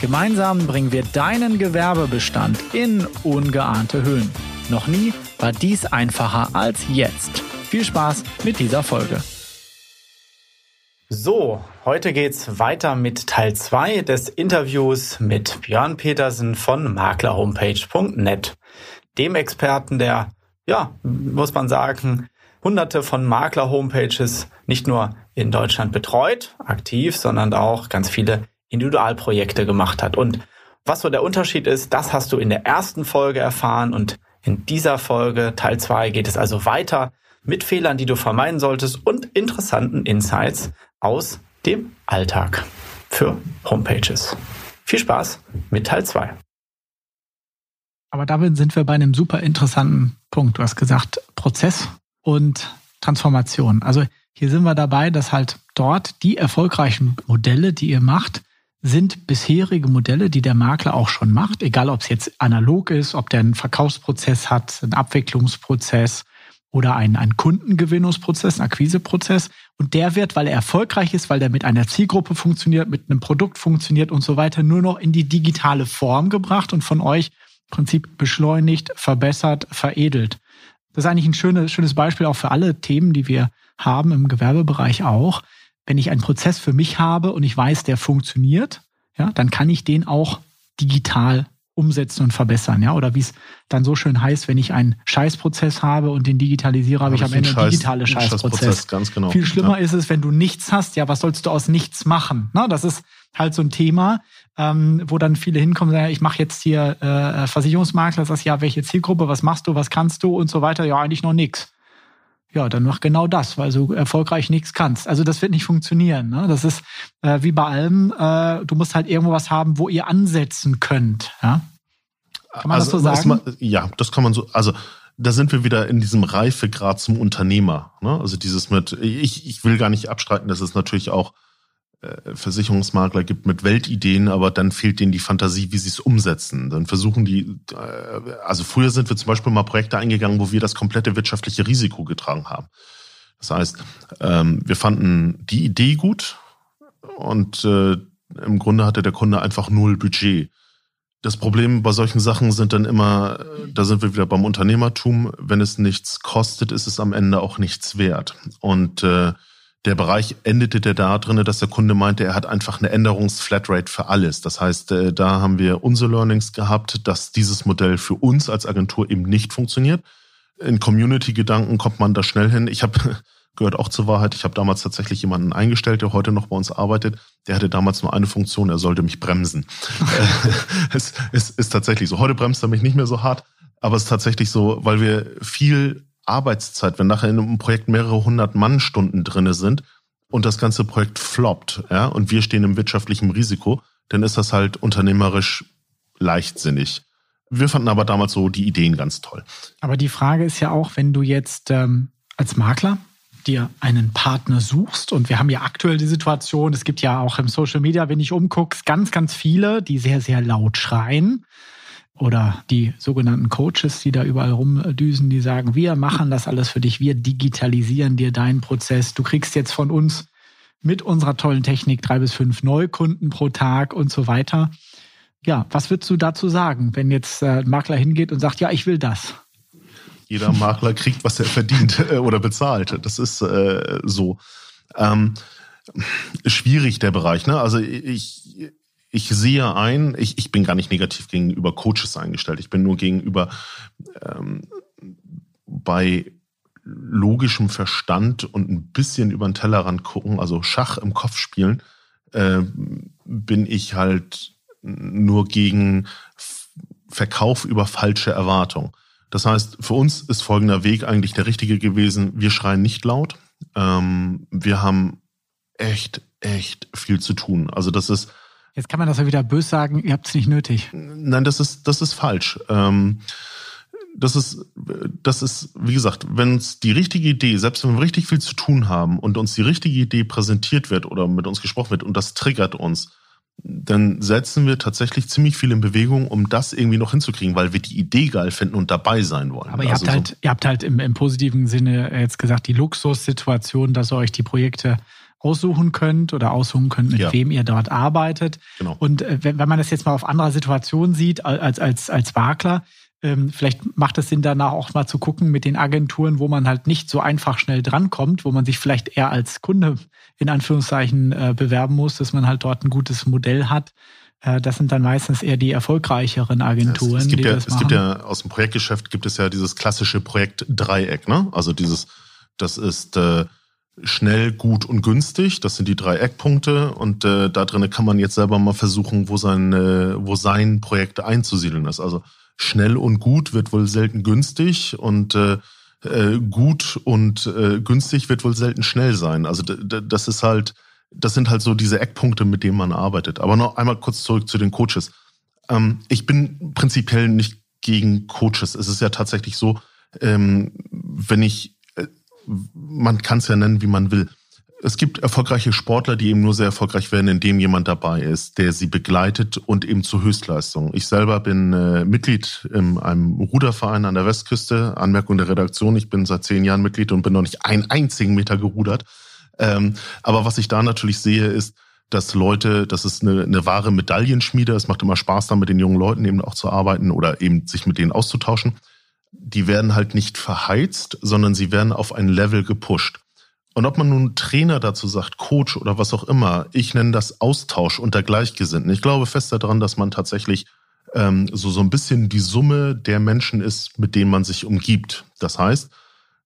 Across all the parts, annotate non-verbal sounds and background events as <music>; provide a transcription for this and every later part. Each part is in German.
Gemeinsam bringen wir deinen Gewerbebestand in ungeahnte Höhen. Noch nie war dies einfacher als jetzt. Viel Spaß mit dieser Folge. So, heute geht's weiter mit Teil 2 des Interviews mit Björn Petersen von maklerhomepage.net, dem Experten, der, ja, muss man sagen, hunderte von Makler-Homepages nicht nur in Deutschland betreut, aktiv, sondern auch ganz viele Individualprojekte gemacht hat. Und was so der Unterschied ist, das hast du in der ersten Folge erfahren und in dieser Folge, Teil 2, geht es also weiter mit Fehlern, die du vermeiden solltest und interessanten Insights aus dem Alltag für Homepages. Viel Spaß mit Teil 2. Aber damit sind wir bei einem super interessanten Punkt. Du hast gesagt, Prozess und Transformation. Also hier sind wir dabei, dass halt dort die erfolgreichen Modelle, die ihr macht, sind bisherige Modelle, die der Makler auch schon macht, egal ob es jetzt analog ist, ob der einen Verkaufsprozess hat, einen Abwicklungsprozess oder einen, einen Kundengewinnungsprozess, einen Akquiseprozess. Und der wird, weil er erfolgreich ist, weil der mit einer Zielgruppe funktioniert, mit einem Produkt funktioniert und so weiter, nur noch in die digitale Form gebracht und von euch im Prinzip beschleunigt, verbessert, veredelt. Das ist eigentlich ein schönes, schönes Beispiel auch für alle Themen, die wir haben im Gewerbebereich auch wenn ich einen Prozess für mich habe und ich weiß, der funktioniert, ja, dann kann ich den auch digital umsetzen und verbessern, ja, oder wie es dann so schön heißt, wenn ich einen Scheißprozess habe und den digitalisiere, habe ich am Ende einen digitalen Scheißprozess. Scheißprozess. Ganz genau. Viel schlimmer ja. ist es, wenn du nichts hast, ja, was sollst du aus nichts machen? Na, das ist halt so ein Thema, ähm, wo dann viele hinkommen und sagen, ich mache jetzt hier äh, Versicherungsmakler, sagst ja, welche Zielgruppe, was machst du, was kannst du und so weiter, ja, eigentlich noch nichts ja, dann mach genau das, weil du erfolgreich nichts kannst. Also das wird nicht funktionieren. Ne? Das ist äh, wie bei allem, äh, du musst halt irgendwo was haben, wo ihr ansetzen könnt. Ja? Kann man also, das so sagen? Man, ja, das kann man so. Also da sind wir wieder in diesem Reifegrad zum Unternehmer. Ne? Also dieses mit, ich, ich will gar nicht abstreiten, dass es natürlich auch Versicherungsmakler gibt mit Weltideen, aber dann fehlt denen die Fantasie, wie sie es umsetzen. Dann versuchen die, äh, also früher sind wir zum Beispiel mal Projekte eingegangen, wo wir das komplette wirtschaftliche Risiko getragen haben. Das heißt, ähm, wir fanden die Idee gut und äh, im Grunde hatte der Kunde einfach null Budget. Das Problem bei solchen Sachen sind dann immer, da sind wir wieder beim Unternehmertum, wenn es nichts kostet, ist es am Ende auch nichts wert. Und äh, der Bereich endete der da drinne, dass der Kunde meinte, er hat einfach eine Änderungsflatrate für alles. Das heißt, äh, da haben wir unsere Learnings gehabt, dass dieses Modell für uns als Agentur eben nicht funktioniert. In Community-Gedanken kommt man da schnell hin. Ich habe <laughs> gehört auch zur Wahrheit. Ich habe damals tatsächlich jemanden eingestellt, der heute noch bei uns arbeitet. Der hatte damals nur eine Funktion, er sollte mich bremsen. <laughs> <laughs> es, es ist tatsächlich so. Heute bremst er mich nicht mehr so hart, aber es ist tatsächlich so, weil wir viel Arbeitszeit, wenn nachher in einem Projekt mehrere hundert Mannstunden drinne sind und das ganze Projekt floppt, ja, und wir stehen im wirtschaftlichen Risiko, dann ist das halt unternehmerisch leichtsinnig. Wir fanden aber damals so die Ideen ganz toll. Aber die Frage ist ja auch, wenn du jetzt ähm, als Makler dir einen Partner suchst und wir haben ja aktuell die Situation, es gibt ja auch im Social Media, wenn ich umguckst, ganz, ganz viele, die sehr, sehr laut schreien oder die sogenannten Coaches, die da überall rumdüsen, die sagen, wir machen das alles für dich, wir digitalisieren dir deinen Prozess. Du kriegst jetzt von uns mit unserer tollen Technik drei bis fünf Neukunden pro Tag und so weiter. Ja, was würdest du dazu sagen, wenn jetzt ein Makler hingeht und sagt, ja, ich will das? Jeder Makler kriegt, was er verdient äh, oder bezahlt. Das ist äh, so. Ähm, schwierig der Bereich. Ne? Also ich, ich sehe ein, ich, ich bin gar nicht negativ gegenüber Coaches eingestellt. Ich bin nur gegenüber ähm, bei logischem Verstand und ein bisschen über den Tellerrand gucken, also Schach im Kopf spielen, äh, bin ich halt nur gegen Verkauf über falsche Erwartung. Das heißt, für uns ist folgender Weg eigentlich der richtige gewesen. Wir schreien nicht laut. Ähm, wir haben echt, echt viel zu tun. Also das ist Jetzt kann man das ja wieder bös sagen, ihr habt es nicht nötig. Nein, das ist, das ist falsch. Ähm, das ist, das ist, wie gesagt, wenn uns die richtige Idee, selbst wenn wir richtig viel zu tun haben und uns die richtige Idee präsentiert wird oder mit uns gesprochen wird und das triggert uns, dann setzen wir tatsächlich ziemlich viel in Bewegung, um das irgendwie noch hinzukriegen, weil wir die Idee geil finden und dabei sein wollen. Aber ihr also habt halt, so ihr habt halt im, im positiven Sinne jetzt gesagt, die Luxussituation, dass ihr euch die Projekte aussuchen könnt oder aussuchen könnt, mit ja. wem ihr dort arbeitet. Genau. Und äh, wenn, wenn man das jetzt mal auf anderer Situation sieht als, als, als Makler, ähm, vielleicht macht es Sinn, danach auch mal zu gucken mit den Agenturen, wo man halt nicht so einfach schnell drankommt, wo man sich vielleicht eher als Kunde in Anführungszeichen äh, bewerben muss, dass man halt dort ein gutes Modell hat. Äh, das sind dann meistens eher die erfolgreicheren Agenturen. Es, es gibt ja, es gibt ja aus dem Projektgeschäft gibt es ja dieses klassische Projektdreieck, ne? Also dieses, das ist äh, schnell, gut und günstig. Das sind die drei Eckpunkte und äh, da drin kann man jetzt selber mal versuchen, wo sein, äh, wo sein Projekt einzusiedeln ist. Also schnell und gut wird wohl selten günstig und äh, äh, gut und äh, günstig wird wohl selten schnell sein. Also das ist halt, das sind halt so diese Eckpunkte, mit denen man arbeitet. Aber noch einmal kurz zurück zu den Coaches. Ähm, ich bin prinzipiell nicht gegen Coaches. Es ist ja tatsächlich so, ähm, wenn ich, man kann es ja nennen, wie man will es gibt erfolgreiche Sportler, die eben nur sehr erfolgreich werden, indem jemand dabei ist, der sie begleitet und eben zur Höchstleistung. Ich selber bin äh, Mitglied in einem Ruderverein an der Westküste. Anmerkung der Redaktion, ich bin seit zehn Jahren Mitglied und bin noch nicht einen einzigen Meter gerudert. Ähm, aber was ich da natürlich sehe, ist, dass Leute, das ist eine, eine wahre Medaillenschmiede. Es macht immer Spaß, da mit den jungen Leuten eben auch zu arbeiten oder eben sich mit denen auszutauschen. Die werden halt nicht verheizt, sondern sie werden auf ein Level gepusht. Und ob man nun Trainer dazu sagt, Coach oder was auch immer, ich nenne das Austausch unter Gleichgesinnten. Ich glaube fest daran, dass man tatsächlich ähm, so, so ein bisschen die Summe der Menschen ist, mit denen man sich umgibt. Das heißt,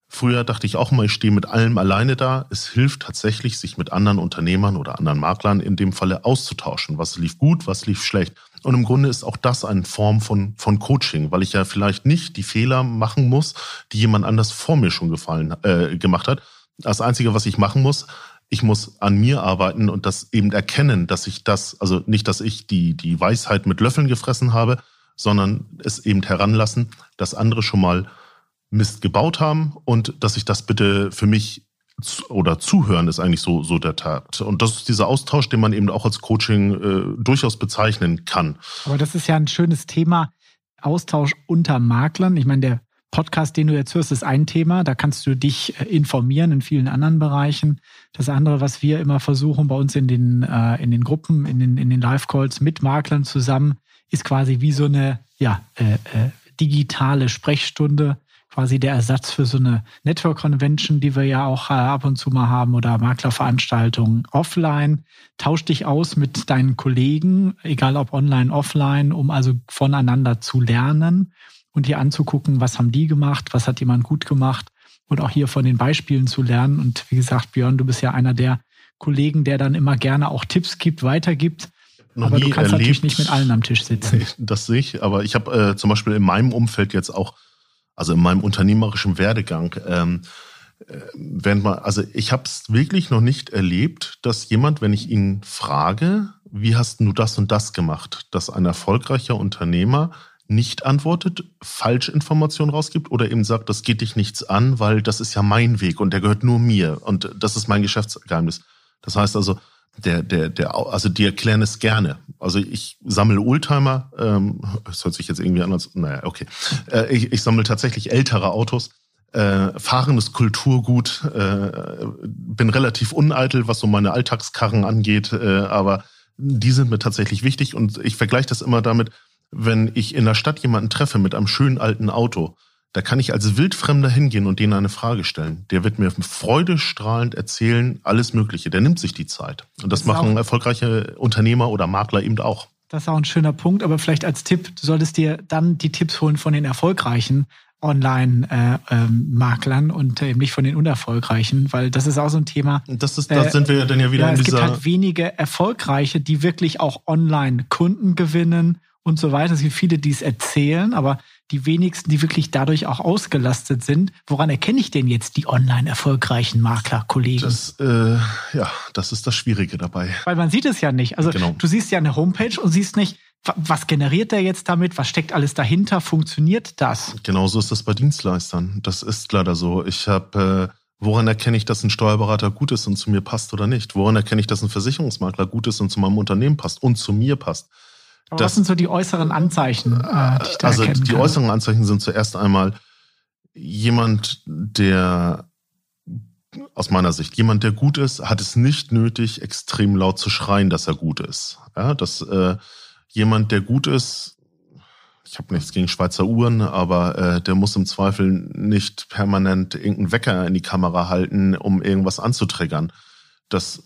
früher dachte ich auch mal, ich stehe mit allem alleine da. Es hilft tatsächlich, sich mit anderen Unternehmern oder anderen Maklern in dem Falle auszutauschen. Was lief gut, was lief schlecht. Und im Grunde ist auch das eine Form von, von Coaching, weil ich ja vielleicht nicht die Fehler machen muss, die jemand anders vor mir schon gefallen, äh, gemacht hat, das Einzige, was ich machen muss, ich muss an mir arbeiten und das eben erkennen, dass ich das, also nicht, dass ich die, die Weisheit mit Löffeln gefressen habe, sondern es eben heranlassen, dass andere schon mal Mist gebaut haben und dass ich das bitte für mich oder zuhören ist eigentlich so, so der Tat. Und das ist dieser Austausch, den man eben auch als Coaching äh, durchaus bezeichnen kann. Aber das ist ja ein schönes Thema. Austausch unter Maklern. Ich meine, der Podcast, den du jetzt hörst, ist ein Thema. Da kannst du dich äh, informieren in vielen anderen Bereichen. Das andere, was wir immer versuchen bei uns in den, äh, in den Gruppen, in den, in den Live-Calls mit Maklern zusammen, ist quasi wie so eine ja, äh, äh, digitale Sprechstunde, quasi der Ersatz für so eine Network Convention, die wir ja auch äh, ab und zu mal haben oder Maklerveranstaltungen offline. Tausch dich aus mit deinen Kollegen, egal ob online, offline, um also voneinander zu lernen und hier anzugucken, was haben die gemacht, was hat jemand gut gemacht und auch hier von den Beispielen zu lernen. Und wie gesagt, Björn, du bist ja einer der Kollegen, der dann immer gerne auch Tipps gibt, weitergibt. Noch aber du kannst erlebt, natürlich nicht mit allen am Tisch sitzen. Das sehe ich, aber ich habe äh, zum Beispiel in meinem Umfeld jetzt auch, also in meinem unternehmerischen Werdegang, ähm, äh, während man, also ich habe es wirklich noch nicht erlebt, dass jemand, wenn ich ihn frage, wie hast du das und das gemacht, dass ein erfolgreicher Unternehmer nicht antwortet, Falschinformationen rausgibt oder eben sagt, das geht dich nichts an, weil das ist ja mein Weg und der gehört nur mir und das ist mein Geschäftsgeheimnis. Das heißt also, der, der, der, also die erklären es gerne. Also ich sammle Oldtimer, ähm, das hört sich jetzt irgendwie anders, naja, okay. Äh, ich, ich sammle tatsächlich ältere Autos. Äh, Fahren ist Kulturgut, äh, bin relativ uneitel, was so meine Alltagskarren angeht, äh, aber die sind mir tatsächlich wichtig und ich vergleiche das immer damit, wenn ich in der Stadt jemanden treffe mit einem schönen alten Auto, da kann ich als Wildfremder hingehen und denen eine Frage stellen. Der wird mir freudestrahlend erzählen, alles Mögliche. Der nimmt sich die Zeit. Und das, das machen erfolgreiche Unternehmer oder Makler eben auch. Das ist auch ein schöner Punkt, aber vielleicht als Tipp, du solltest dir dann die Tipps holen von den erfolgreichen Online-Maklern äh, und eben nicht von den unerfolgreichen, weil das ist auch so ein Thema. Das ist, da äh, sind wir dann ja wieder ja, in dieser. Es gibt halt wenige erfolgreiche, die wirklich auch online Kunden gewinnen und so weiter. Es gibt viele, die es erzählen, aber die wenigsten, die wirklich dadurch auch ausgelastet sind. Woran erkenne ich denn jetzt die online erfolgreichen Makler-Kollegen? Das, äh, ja, das ist das Schwierige dabei. Weil man sieht es ja nicht. Also genau. du siehst ja eine Homepage und siehst nicht, was generiert der jetzt damit? Was steckt alles dahinter? Funktioniert das? Genauso ist das bei Dienstleistern. Das ist leider so. Ich habe, äh, woran erkenne ich, dass ein Steuerberater gut ist und zu mir passt oder nicht? Woran erkenne ich, dass ein Versicherungsmakler gut ist und zu meinem Unternehmen passt und zu mir passt? Aber das, was sind so die äußeren Anzeichen? Äh, die ich also die kann? äußeren Anzeichen sind zuerst einmal jemand, der aus meiner Sicht, jemand, der gut ist, hat es nicht nötig, extrem laut zu schreien, dass er gut ist. Ja, das äh, jemand, der gut ist, ich habe nichts gegen Schweizer Uhren, aber äh, der muss im Zweifel nicht permanent irgendeinen Wecker in die Kamera halten, um irgendwas anzutriggern. Das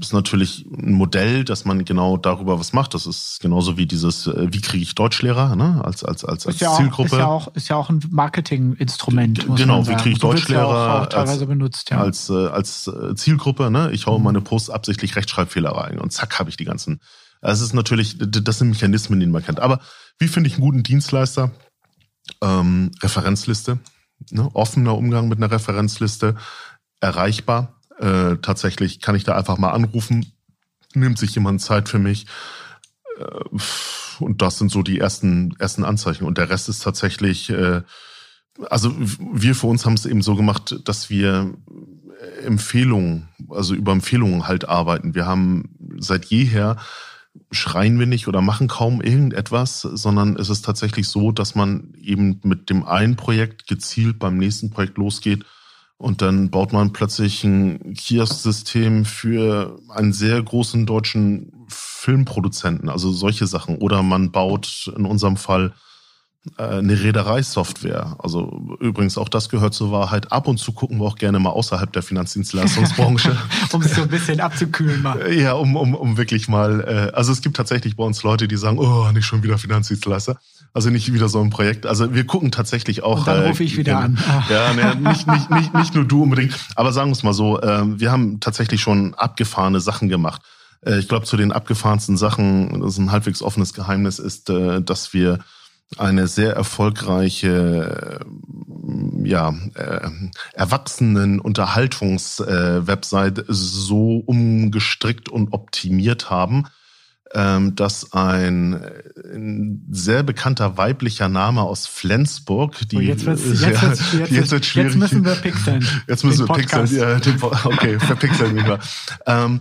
ist natürlich ein Modell, dass man genau darüber was macht. Das ist genauso wie dieses, äh, wie kriege ich Deutschlehrer, ne? als als als, als ja Zielgruppe. Auch, ist ja auch ist ja auch ein Marketinginstrument. Genau, wie kriege ich Deutschlehrer ja als, benutzt, ja. als äh, als äh, Zielgruppe. Ne? Ich haue mhm. meine Posts absichtlich Rechtschreibfehler rein und zack habe ich die ganzen es ist natürlich, das sind Mechanismen, die man kennt. Aber wie finde ich einen guten Dienstleister? Ähm, Referenzliste, ne? offener Umgang mit einer Referenzliste, erreichbar. Äh, tatsächlich kann ich da einfach mal anrufen, nimmt sich jemand Zeit für mich. Äh, und das sind so die ersten, ersten Anzeichen. Und der Rest ist tatsächlich, äh, also wir für uns haben es eben so gemacht, dass wir Empfehlungen, also über Empfehlungen halt arbeiten. Wir haben seit jeher schreien wir nicht oder machen kaum irgendetwas, sondern es ist tatsächlich so, dass man eben mit dem einen Projekt gezielt beim nächsten Projekt losgeht und dann baut man plötzlich ein Kiosk-System für einen sehr großen deutschen Filmproduzenten, also solche Sachen. Oder man baut in unserem Fall eine Reedereisoftware. Also übrigens auch das gehört zur Wahrheit. Ab und zu gucken wir auch gerne mal außerhalb der Finanzdienstleistungsbranche. <laughs> um es so ein bisschen abzukühlen mal. <laughs> Ja, um, um, um wirklich mal, äh, also es gibt tatsächlich bei uns Leute, die sagen, oh, nicht schon wieder Finanzdienstleister. Also nicht wieder so ein Projekt. Also wir gucken tatsächlich auch. Und dann rufe ich wieder äh, an. Ja, ne, nicht, nicht, nicht, nicht nur du unbedingt. Aber sagen wir es mal so, äh, wir haben tatsächlich schon abgefahrene Sachen gemacht. Äh, ich glaube, zu den abgefahrensten Sachen, das ist ein halbwegs offenes Geheimnis, ist, äh, dass wir eine sehr erfolgreiche ja, äh, erwachsenen Unterhaltungswebsite äh, so umgestrickt und optimiert haben, dass ein, ein, sehr bekannter weiblicher Name aus Flensburg, die oh, jetzt, wird's, jetzt, ja, wird's, jetzt, jetzt, wird schwierig. Jetzt müssen wir pixeln. <laughs> Jetzt müssen wir pixeln. Ja, den, okay, verpixeln wir. Ähm,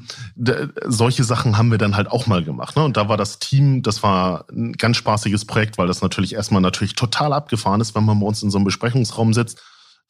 solche Sachen haben wir dann halt auch mal gemacht. Ne? Und da war das Team, das war ein ganz spaßiges Projekt, weil das natürlich erstmal natürlich total abgefahren ist, wenn man bei uns in so einem Besprechungsraum sitzt.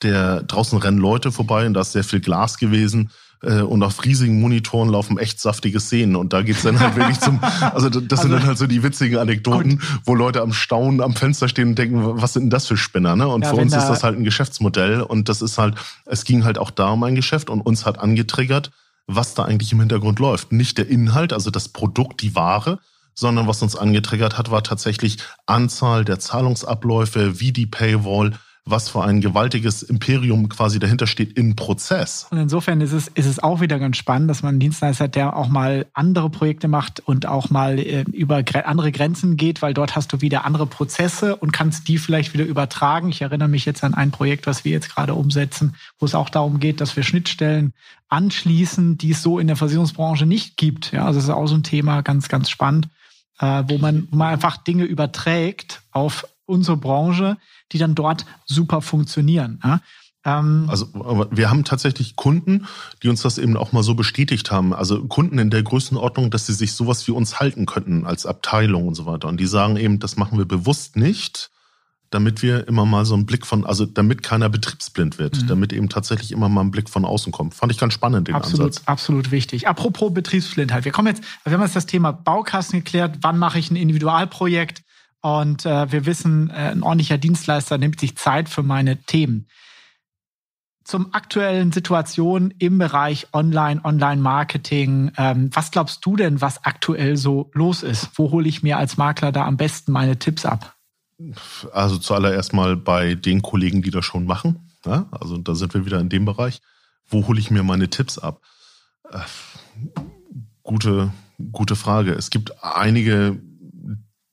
Der draußen rennen Leute vorbei und da ist sehr viel Glas gewesen äh, und auf riesigen Monitoren laufen echt saftige Szenen. Und da geht's dann halt wirklich zum, <laughs> also das also, sind dann halt so die witzigen Anekdoten, gut. wo Leute am Staunen am Fenster stehen und denken, was sind denn das für Spinner? Ne? Und ja, für uns da ist das halt ein Geschäftsmodell und das ist halt, es ging halt auch da um ein Geschäft und uns hat angetriggert, was da eigentlich im Hintergrund läuft. Nicht der Inhalt, also das Produkt, die Ware, sondern was uns angetriggert hat, war tatsächlich Anzahl der Zahlungsabläufe, wie die Paywall, was für ein gewaltiges Imperium quasi dahinter steht im Prozess. Und insofern ist es, ist es auch wieder ganz spannend, dass man einen Dienstleister hat, der auch mal andere Projekte macht und auch mal äh, über andere Grenzen geht, weil dort hast du wieder andere Prozesse und kannst die vielleicht wieder übertragen. Ich erinnere mich jetzt an ein Projekt, was wir jetzt gerade umsetzen, wo es auch darum geht, dass wir Schnittstellen anschließen, die es so in der Versicherungsbranche nicht gibt. Ja, also das ist auch so ein Thema, ganz, ganz spannend, äh, wo man, wo man einfach Dinge überträgt auf unsere Branche, die dann dort super funktionieren. Ja? Ähm, also wir haben tatsächlich Kunden, die uns das eben auch mal so bestätigt haben. Also Kunden in der Größenordnung, dass sie sich sowas wie uns halten könnten als Abteilung und so weiter. Und die sagen eben, das machen wir bewusst nicht, damit wir immer mal so einen Blick von, also damit keiner betriebsblind wird, mhm. damit eben tatsächlich immer mal ein Blick von außen kommt. Fand ich ganz spannend, den absolut, Ansatz. Absolut wichtig. Apropos Betriebsblindheit. Wir kommen jetzt, wir haben jetzt das Thema Baukasten geklärt. Wann mache ich ein Individualprojekt? Und äh, wir wissen, äh, ein ordentlicher Dienstleister nimmt sich Zeit für meine Themen. Zum aktuellen Situation im Bereich Online, Online-Marketing. Ähm, was glaubst du denn, was aktuell so los ist? Wo hole ich mir als Makler da am besten meine Tipps ab? Also zuallererst mal bei den Kollegen, die das schon machen. Ja? Also da sind wir wieder in dem Bereich. Wo hole ich mir meine Tipps ab? Äh, gute, gute Frage. Es gibt einige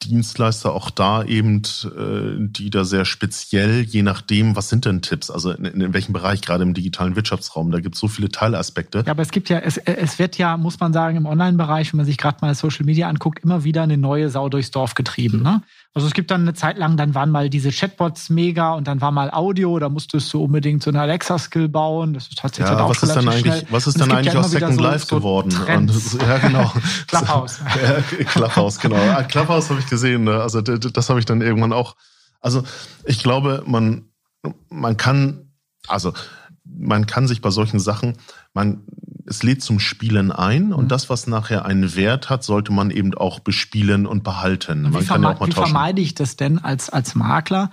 Dienstleister auch da eben, äh, die da sehr speziell, je nachdem, was sind denn Tipps? Also in, in welchem Bereich, gerade im digitalen Wirtschaftsraum, da gibt es so viele Teilaspekte. Ja, aber es gibt ja, es, es wird ja, muss man sagen, im Online-Bereich, wenn man sich gerade mal Social Media anguckt, immer wieder eine neue Sau durchs Dorf getrieben. Ne? Also es gibt dann eine Zeit lang, dann waren mal diese Chatbots mega und dann war mal Audio, da musstest du unbedingt so eine Alexa-Skill bauen. Das ist tatsächlich ja, auch was ist dann eigentlich, schnell. Was ist dann eigentlich ja aus Second so, Life so geworden? Und, ja, genau. <laughs> Clubhouse. <laughs> ja, Clubhouse, genau. Ah, Clubhouse habe ich gesehen. Ne? Also das habe ich dann irgendwann auch. Also ich glaube, man, man kann, also man kann sich bei solchen Sachen, man, es lädt zum Spielen ein und mhm. das, was nachher einen Wert hat, sollte man eben auch bespielen und behalten. Und man kann ja auch mal wie vermeide ich das denn als, als Makler?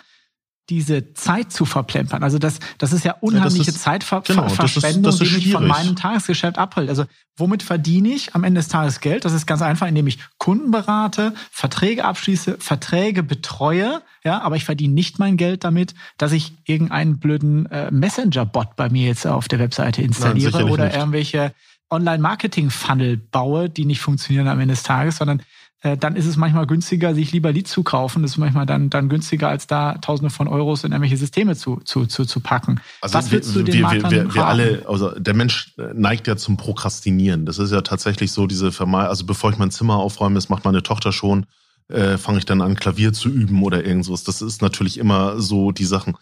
Diese Zeit zu verplempern. Also das, das ist ja unheimliche ja, Zeitverschwendung, genau, das ist, das ist die mich von meinem Tagesgeschäft abhält. Also womit verdiene ich am Ende des Tages Geld? Das ist ganz einfach, indem ich Kunden berate, Verträge abschließe, Verträge betreue, ja, aber ich verdiene nicht mein Geld damit, dass ich irgendeinen blöden äh, Messenger-Bot bei mir jetzt auf der Webseite installiere Nein, oder nicht. irgendwelche Online-Marketing-Funnel baue, die nicht funktionieren am Ende des Tages, sondern äh, dann ist es manchmal günstiger, sich lieber Leads zu kaufen. Das ist manchmal dann, dann günstiger, als da Tausende von Euros in irgendwelche Systeme zu, zu, zu, zu packen. Also Was wir, du den wir, Maklern wir, wir alle, also der Mensch neigt ja zum Prokrastinieren. Das ist ja tatsächlich so diese Vermeidung, also bevor ich mein Zimmer aufräume, das macht meine Tochter schon, äh, fange ich dann an, Klavier zu üben oder irgendwas. Das ist natürlich immer so die Sachen.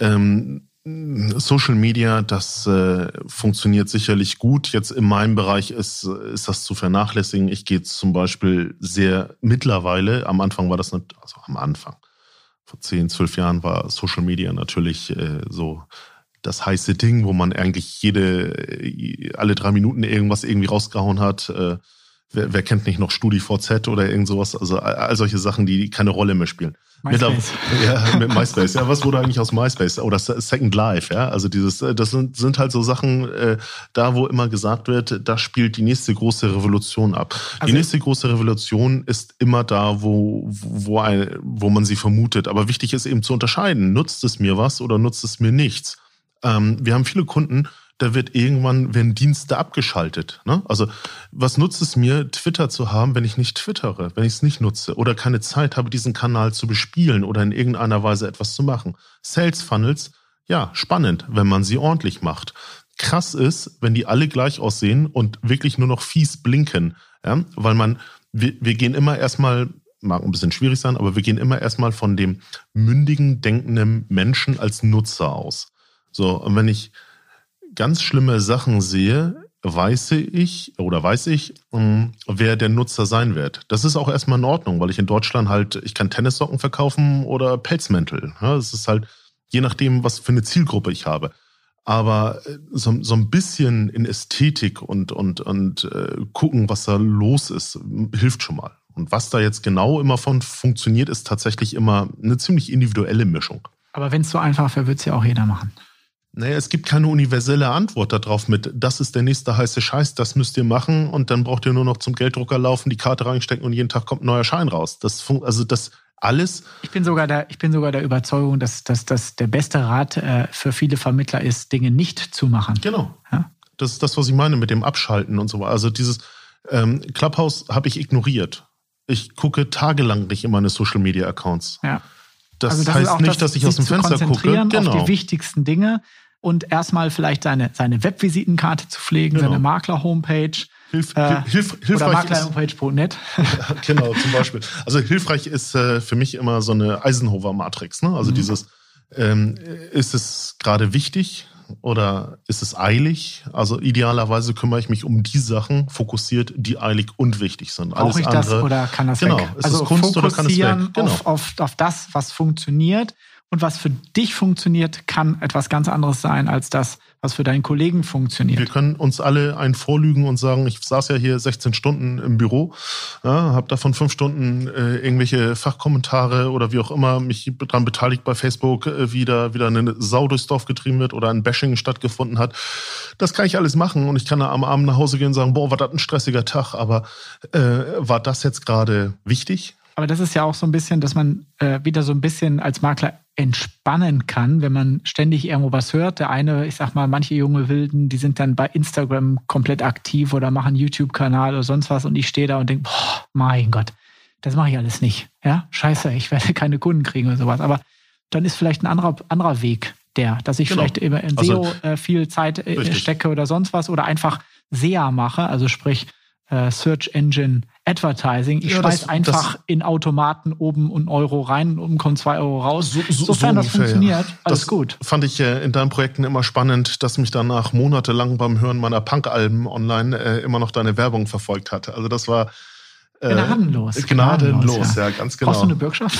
Ähm, Social Media, das äh, funktioniert sicherlich gut. Jetzt in meinem Bereich ist, ist das zu vernachlässigen. Ich gehe zum Beispiel sehr mittlerweile, am Anfang war das nicht, also am Anfang, vor zehn, zwölf Jahren war Social Media natürlich äh, so das heiße Ding, wo man eigentlich jede, äh, alle drei Minuten irgendwas irgendwie rausgehauen hat. Äh, wer, wer kennt nicht noch StudiVZ oder irgend sowas? Also all solche Sachen, die keine Rolle mehr spielen. MySpace. Mit, <laughs> ja, mit MySpace. Ja, was wurde eigentlich aus MySpace? Oder Second Life, ja? Also dieses, äh, das sind, sind halt so Sachen, äh, da wo immer gesagt wird, da spielt die nächste große Revolution ab. Also die nächste große Revolution ist immer da, wo, wo, ein, wo man sie vermutet. Aber wichtig ist eben zu unterscheiden. Nutzt es mir was oder nutzt es mir nichts? Ähm, wir haben viele Kunden, da wird irgendwann werden Dienste abgeschaltet. Ne? Also was nutzt es mir, Twitter zu haben, wenn ich nicht twittere, wenn ich es nicht nutze oder keine Zeit habe, diesen Kanal zu bespielen oder in irgendeiner Weise etwas zu machen? Sales Funnels, ja, spannend, wenn man sie ordentlich macht. Krass ist, wenn die alle gleich aussehen und wirklich nur noch fies blinken, ja? weil man, wir, wir gehen immer erstmal mag ein bisschen schwierig sein, aber wir gehen immer erstmal von dem mündigen, denkenden Menschen als Nutzer aus. So, und wenn ich ganz schlimme Sachen sehe, weiß ich oder weiß ich, ähm, wer der Nutzer sein wird. Das ist auch erstmal in Ordnung, weil ich in Deutschland halt, ich kann Tennissocken verkaufen oder Pelzmäntel. Es ist halt je nachdem, was für eine Zielgruppe ich habe. Aber äh, so, so ein bisschen in Ästhetik und, und, und äh, gucken, was da los ist, hilft schon mal. Und was da jetzt genau immer von funktioniert, ist tatsächlich immer eine ziemlich individuelle Mischung. Aber wenn es so einfach wäre, würde es ja auch jeder machen. Naja, es gibt keine universelle Antwort darauf mit, das ist der nächste heiße Scheiß, das müsst ihr machen und dann braucht ihr nur noch zum Gelddrucker laufen, die Karte reinstecken und jeden Tag kommt ein neuer Schein raus. Das also das alles. Ich bin sogar der, ich bin sogar der Überzeugung, dass, dass, dass der beste Rat äh, für viele Vermittler ist, Dinge nicht zu machen. Genau. Ja? Das ist das, was ich meine mit dem Abschalten und so weiter. Also dieses ähm, Clubhouse habe ich ignoriert. Ich gucke tagelang nicht in meine Social Media Accounts. Ja. Das, also das heißt nicht, das, dass ich aus dem Fenster gucke. Genau. Auf die wichtigsten Dinge und erstmal vielleicht seine, seine Webvisitenkarte zu pflegen, genau. seine Makler-Homepage. Hilf, äh, hilf, hilfreich oder maklerhomepage.net. <laughs> genau, zum Beispiel. Also hilfreich ist äh, für mich immer so eine Eisenhower-Matrix. Ne? Also mhm. dieses, ähm, ist es gerade wichtig oder ist es eilig? Also idealerweise kümmere ich mich um die Sachen fokussiert, die eilig und wichtig sind. Brauche ich andere, das oder kann das genau, weg? Ist also es Kunst oder kann es weg? Genau. Auf, auf, auf das, was funktioniert und was für dich funktioniert, kann etwas ganz anderes sein als das, was für deinen Kollegen funktioniert. Wir können uns alle ein vorlügen und sagen, ich saß ja hier 16 Stunden im Büro, ja, habe davon fünf Stunden äh, irgendwelche Fachkommentare oder wie auch immer mich daran beteiligt bei Facebook, äh, wie da wieder eine Sau durchs Dorf getrieben wird oder ein Bashing stattgefunden hat. Das kann ich alles machen und ich kann am Abend nach Hause gehen und sagen, boah, war das ein stressiger Tag, aber äh, war das jetzt gerade wichtig? Aber das ist ja auch so ein bisschen, dass man äh, wieder so ein bisschen als Makler entspannen kann, wenn man ständig irgendwo was hört. Der eine, ich sag mal, manche junge Wilden, die sind dann bei Instagram komplett aktiv oder machen YouTube-Kanal oder sonst was und ich stehe da und denke, boah, mein Gott, das mache ich alles nicht. Ja, scheiße, ich werde <laughs> keine Kunden kriegen oder sowas. Aber dann ist vielleicht ein anderer, anderer Weg der, dass ich genau. vielleicht in SEO also, äh, viel Zeit äh, stecke oder sonst was oder einfach SEA mache, also sprich äh, Search Engine Advertising. Ich ja, schmeiß das, einfach das, in Automaten oben einen Euro rein und kommt zwei Euro raus. So, so, Sofern so das funktioniert, ja. alles das gut. Fand ich äh, in deinen Projekten immer spannend, dass mich danach monatelang beim Hören meiner Punk-Alben online äh, immer noch deine Werbung verfolgt hat. Also das war Gnadenlos. Äh, gnadenlos, ja. ja. ganz genau. <laughs> Brauchst du eine Bürgschaft?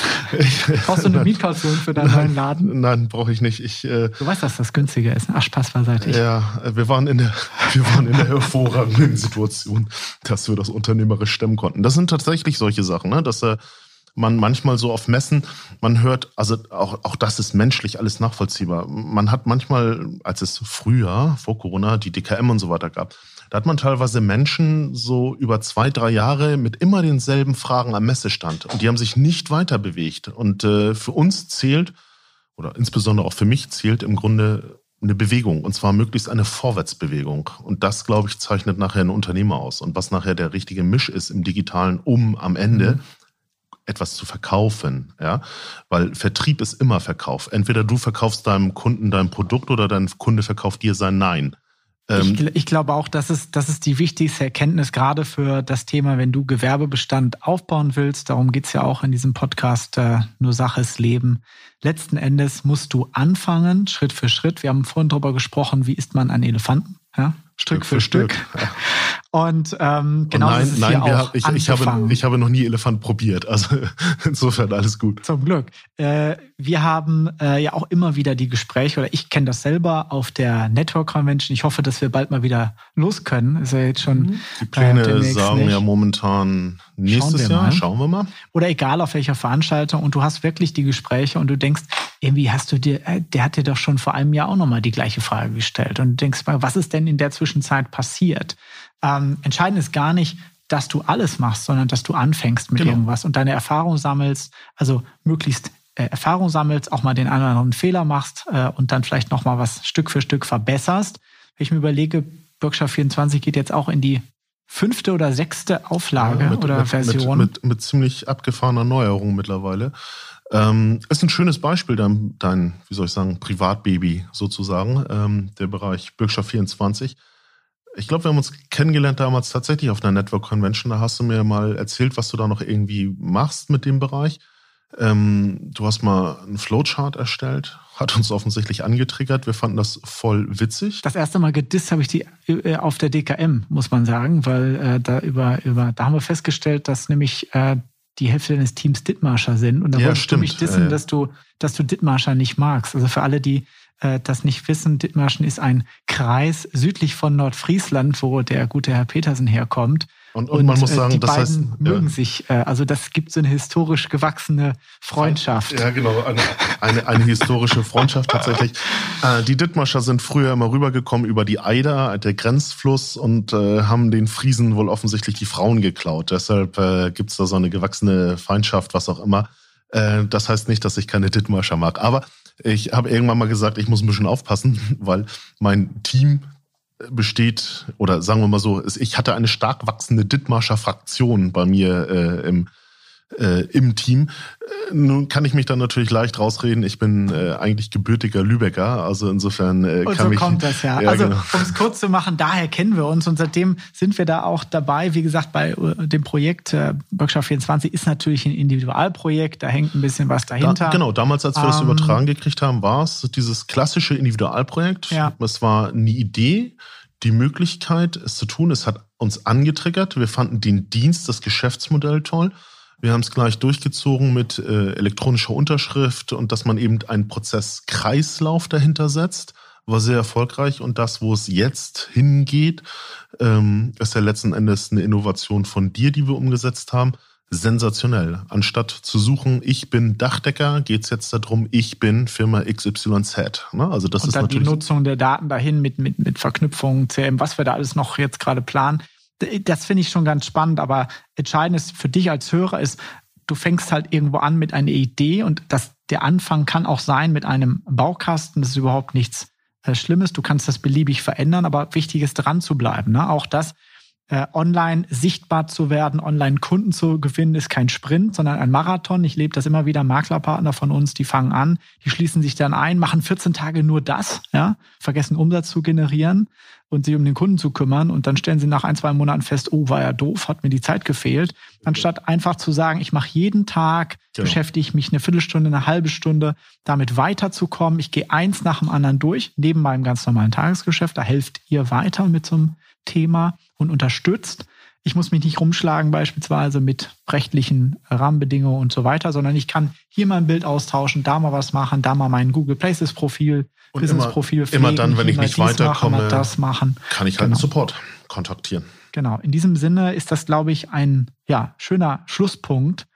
Brauchst du eine Mietkaution für deinen neuen Laden? Nein, brauche ich nicht. Ich, äh, du weißt, dass das günstiger ist. Ach, Spaß beiseite. Ja, wir waren in der, <laughs> wir waren in der hervorragenden Situation, dass wir das unternehmerisch stemmen konnten. Das sind tatsächlich solche Sachen, ne? dass äh, man manchmal so auf Messen, man hört, also auch, auch das ist menschlich alles nachvollziehbar. Man hat manchmal, als es früher, vor Corona, die DKM und so weiter gab, da hat man teilweise Menschen so über zwei, drei Jahre mit immer denselben Fragen am Messestand und die haben sich nicht weiter bewegt. Und äh, für uns zählt, oder insbesondere auch für mich zählt im Grunde eine Bewegung und zwar möglichst eine Vorwärtsbewegung. Und das, glaube ich, zeichnet nachher ein Unternehmer aus. Und was nachher der richtige Misch ist im Digitalen, um am Ende mhm. etwas zu verkaufen, ja, weil Vertrieb ist immer Verkauf. Entweder du verkaufst deinem Kunden dein Produkt oder dein Kunde verkauft dir sein Nein. Ich, ähm, ich, glaube auch, das ist, das ist die wichtigste Erkenntnis, gerade für das Thema, wenn du Gewerbebestand aufbauen willst. Darum geht's ja auch in diesem Podcast, äh, nur Sache ist Leben. Letzten Endes musst du anfangen, Schritt für Schritt. Wir haben vorhin darüber gesprochen, wie isst man einen Elefanten. Ja? Stück, Stück für, für Stück. Stück. Und ähm, genau nein, ist es nein, hier wir, auch ich, ich, habe, ich habe noch nie Elefant probiert. Also <laughs> insofern alles gut. Zum Glück. Äh, wir haben äh, ja auch immer wieder die Gespräche, oder ich kenne das selber auf der Network Convention. Ich hoffe, dass wir bald mal wieder los können. Ist ja jetzt schon. Mhm. Die Pläne äh, sagen nicht. ja momentan nächstes Jahr. Mal. Schauen wir mal. Oder egal auf welcher Veranstaltung. Und du hast wirklich die Gespräche und du denkst, irgendwie hast du dir, äh, der hat dir doch schon vor einem Jahr auch nochmal die gleiche Frage gestellt. Und du denkst mal, was ist denn in der Zwischenzeit passiert? Ähm, entscheidend ist gar nicht, dass du alles machst, sondern dass du anfängst mit genau. irgendwas und deine Erfahrung sammelst, also möglichst äh, Erfahrung sammelst, auch mal den einen oder anderen Fehler machst äh, und dann vielleicht nochmal was Stück für Stück verbesserst. Wenn ich mir überlege, Bürgschaft 24 geht jetzt auch in die fünfte oder sechste Auflage ja, mit, oder mit, Version. Mit, mit, ziemlich abgefahrener Neuerung mittlerweile. Ähm, ist ein schönes Beispiel, dein, dein, wie soll ich sagen, Privatbaby sozusagen, ähm, der Bereich Bürgschaft 24. Ich glaube, wir haben uns kennengelernt damals tatsächlich auf einer Network Convention. Da hast du mir mal erzählt, was du da noch irgendwie machst mit dem Bereich. Ähm, du hast mal einen Flowchart erstellt, hat uns offensichtlich angetriggert. Wir fanden das voll witzig. Das erste Mal gedisst habe ich die äh, auf der DKM, muss man sagen, weil äh, da über, über, da haben wir festgestellt, dass nämlich äh, die Hälfte deines Teams Dithmarscher sind. Und da ja, wolltest stimmt. du mich dissen, ja, ja. dass du, dass du Dithmarscher nicht magst. Also für alle, die das nicht wissen, Dithmarschen ist ein Kreis südlich von Nordfriesland, wo der gute Herr Petersen herkommt. Und, und, und man muss äh, sagen, die das beiden heißt, mögen ja. sich, äh, also das gibt so eine historisch gewachsene Freundschaft. Ja, genau, eine, eine, eine historische Freundschaft tatsächlich. <laughs> Äh, die Dithmarscher sind früher immer rübergekommen über die Eider, der Grenzfluss, und äh, haben den Friesen wohl offensichtlich die Frauen geklaut. Deshalb äh, gibt da so eine gewachsene Feindschaft, was auch immer. Äh, das heißt nicht, dass ich keine Dithmarscher mag. Aber ich habe irgendwann mal gesagt, ich muss ein bisschen aufpassen, <laughs> weil mein Team besteht, oder sagen wir mal so, ich hatte eine stark wachsende Dithmarscher Fraktion bei mir äh, im äh, im Team. Äh, nun kann ich mich dann natürlich leicht rausreden. Ich bin äh, eigentlich gebürtiger Lübecker, also insofern äh, und kann so mich. kommt das ja. ja also genau. um es kurz zu machen, daher kennen wir uns und seitdem sind wir da auch dabei. Wie gesagt, bei äh, dem Projekt äh, Bürgschaft 24 ist natürlich ein Individualprojekt. Da hängt ein bisschen was dahinter. Da, genau. Damals, als wir ähm, das übertragen gekriegt haben, war es dieses klassische Individualprojekt. Ja. Es war eine Idee die Möglichkeit, es zu tun. Es hat uns angetriggert. Wir fanden den Dienst, das Geschäftsmodell toll. Wir haben es gleich durchgezogen mit äh, elektronischer Unterschrift und dass man eben einen Prozesskreislauf dahinter setzt. War sehr erfolgreich und das, wo es jetzt hingeht, ähm, ist ja letzten Endes eine Innovation von dir, die wir umgesetzt haben. Sensationell. Anstatt zu suchen, ich bin Dachdecker, geht es jetzt darum, ich bin Firma XYZ. Ne? Also das und ist dann natürlich die Nutzung der Daten dahin mit, mit, mit Verknüpfungen, CM, was wir da alles noch jetzt gerade planen das finde ich schon ganz spannend, aber entscheidend ist für dich als Hörer ist, du fängst halt irgendwo an mit einer Idee und das, der Anfang kann auch sein mit einem Baukasten, das ist überhaupt nichts äh, Schlimmes, du kannst das beliebig verändern, aber wichtig ist dran zu bleiben. Ne? Auch das äh, online sichtbar zu werden, online Kunden zu gewinnen, ist kein Sprint, sondern ein Marathon. Ich lebe das immer wieder. Maklerpartner von uns, die fangen an, die schließen sich dann ein, machen 14 Tage nur das, ja, vergessen Umsatz zu generieren und sich um den Kunden zu kümmern. Und dann stellen sie nach ein, zwei Monaten fest, oh, war ja doof, hat mir die Zeit gefehlt. Anstatt einfach zu sagen, ich mache jeden Tag, genau. beschäftige ich mich eine Viertelstunde, eine halbe Stunde, damit weiterzukommen. Ich gehe eins nach dem anderen durch, neben meinem ganz normalen Tagesgeschäft. Da helft ihr weiter mit so einem Thema und unterstützt. Ich muss mich nicht rumschlagen beispielsweise mit rechtlichen Rahmenbedingungen und so weiter, sondern ich kann hier mal ein Bild austauschen, da mal was machen, da mal mein Google Places Profil, Business Profil pflegen, immer dann, wenn ich nicht weiterkomme, machen, das machen. kann ich halt genau. einen Support kontaktieren. Genau. In diesem Sinne ist das, glaube ich, ein ja, schöner Schlusspunkt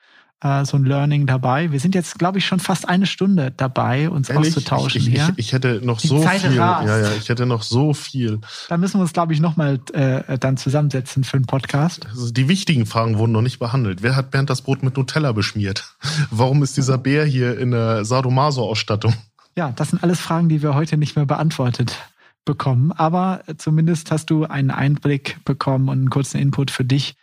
äh, so ein Learning dabei. Wir sind jetzt, glaube ich, schon fast eine Stunde dabei, uns Ehrlich? auszutauschen. Ich, ich, ich, ich, hätte noch Die so Zeit viel. Rast. Ja, ja, ich hätte noch so viel. Da müssen wir uns, glaube ich, nochmal äh, dann zusammensetzen für einen Podcast. Also die wichtigen Fragen wurden noch nicht behandelt. Wer hat Bernd das Brot mit Nutella beschmiert? <laughs> Warum ist dieser Bär hier in der Sadomaso-Ausstattung? Ja, das sind alles Fragen, die wir heute nicht mehr beantwortet bekommen. Aber zumindest hast du einen Einblick bekommen und einen kurzen Input für dich,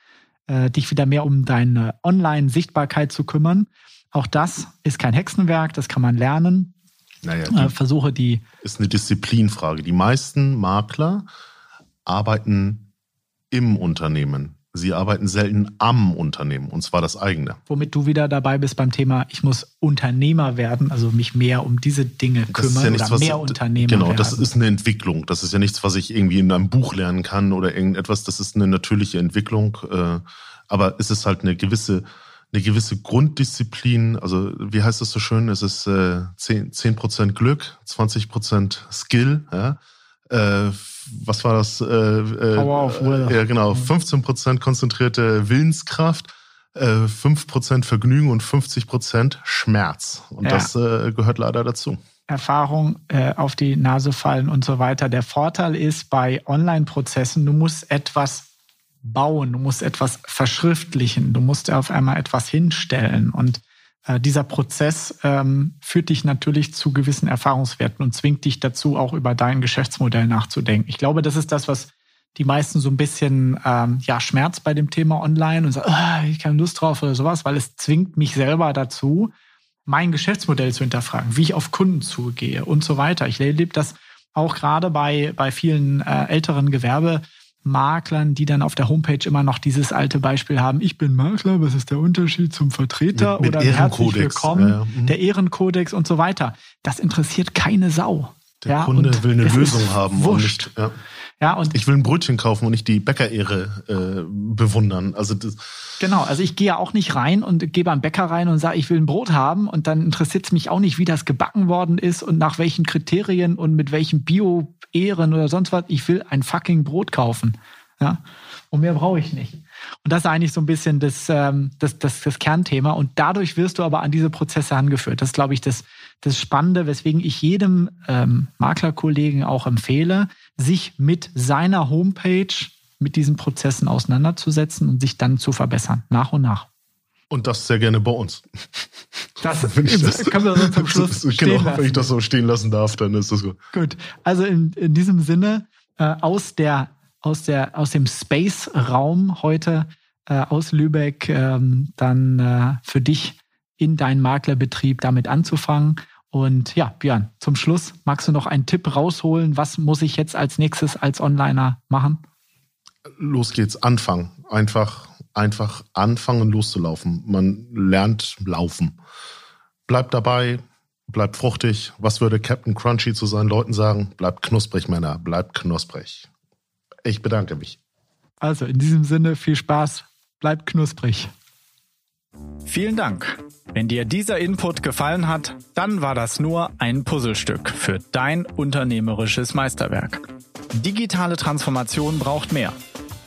äh, dich wieder mehr um deine Online-Sichtbarkeit zu kümmern. Auch das ist kein Hexenwerk, das kann man lernen. Naja, äh, versuche die. Ist eine Disziplinfrage. Die meisten Makler arbeiten im Unternehmen. Sie arbeiten selten am Unternehmen, und zwar das eigene. Womit du wieder dabei bist beim Thema, ich muss Unternehmer werden, also mich mehr um diese Dinge kümmern ja nichts, oder mehr was, Unternehmer Genau, werden. das ist eine Entwicklung. Das ist ja nichts, was ich irgendwie in einem Buch lernen kann oder irgendetwas. Das ist eine natürliche Entwicklung. Äh, aber es ist halt eine gewisse, eine gewisse Grunddisziplin. Also, wie heißt das so schön? Es ist äh, 10, 10 Glück, 20% Skill, ja äh, was war das? Äh, äh, Power of Will. Ja, genau. 15% konzentrierte Willenskraft, äh, 5% Vergnügen und 50% Schmerz. Und ja. das äh, gehört leider dazu. Erfahrung äh, auf die Nase fallen und so weiter. Der Vorteil ist bei Online-Prozessen, du musst etwas bauen, du musst etwas verschriftlichen, du musst auf einmal etwas hinstellen. Und äh, dieser Prozess ähm, führt dich natürlich zu gewissen Erfahrungswerten und zwingt dich dazu, auch über dein Geschäftsmodell nachzudenken. Ich glaube, das ist das, was die meisten so ein bisschen ähm, ja Schmerz bei dem Thema Online und sagen, oh, ich keine Lust drauf oder sowas, weil es zwingt mich selber dazu, mein Geschäftsmodell zu hinterfragen, wie ich auf Kunden zugehe und so weiter. Ich erlebe das auch gerade bei, bei vielen äh, älteren Gewerbe, Maklern, die dann auf der Homepage immer noch dieses alte Beispiel haben, ich bin Makler, was ist der Unterschied zum Vertreter mit, mit oder herzlich willkommen, ja, ja. Mhm. der Ehrenkodex und so weiter. Das interessiert keine Sau. Der ja, Kunde will eine Lösung haben. Wurscht. Und nicht, ja, und ich will ein Brötchen kaufen und nicht die Bäckerehre äh, bewundern. Also das genau, also ich gehe ja auch nicht rein und gehe beim Bäcker rein und sage, ich will ein Brot haben und dann interessiert es mich auch nicht, wie das gebacken worden ist und nach welchen Kriterien und mit welchen Bio-Ehren oder sonst was. Ich will ein fucking Brot kaufen. Ja, und mehr brauche ich nicht. Und das ist eigentlich so ein bisschen das, ähm, das, das, das Kernthema. Und dadurch wirst du aber an diese Prozesse angeführt. Das ist, glaube ich, das, das Spannende, weswegen ich jedem ähm, Maklerkollegen auch empfehle, sich mit seiner Homepage, mit diesen Prozessen auseinanderzusetzen und sich dann zu verbessern, nach und nach. Und das sehr gerne bei uns. Das, <laughs> wenn ich das können wir so zum <laughs> Schluss genau, stehen lassen. Wenn ich das so stehen lassen darf, dann ist das gut. Gut, also in, in diesem Sinne, äh, aus, der, aus, der, aus dem Space-Raum heute, äh, aus Lübeck, ähm, dann äh, für dich in deinen Maklerbetrieb damit anzufangen und ja, Björn, zum Schluss magst du noch einen Tipp rausholen? Was muss ich jetzt als nächstes als Onliner machen? Los geht's, anfangen. Einfach, einfach anfangen, loszulaufen. Man lernt laufen. Bleibt dabei, bleibt fruchtig. Was würde Captain Crunchy zu seinen Leuten sagen? Bleibt knusprig, Männer, bleibt knusprig. Ich bedanke mich. Also in diesem Sinne viel Spaß, bleibt knusprig. Vielen Dank. Wenn dir dieser Input gefallen hat, dann war das nur ein Puzzlestück für dein unternehmerisches Meisterwerk. Digitale Transformation braucht mehr.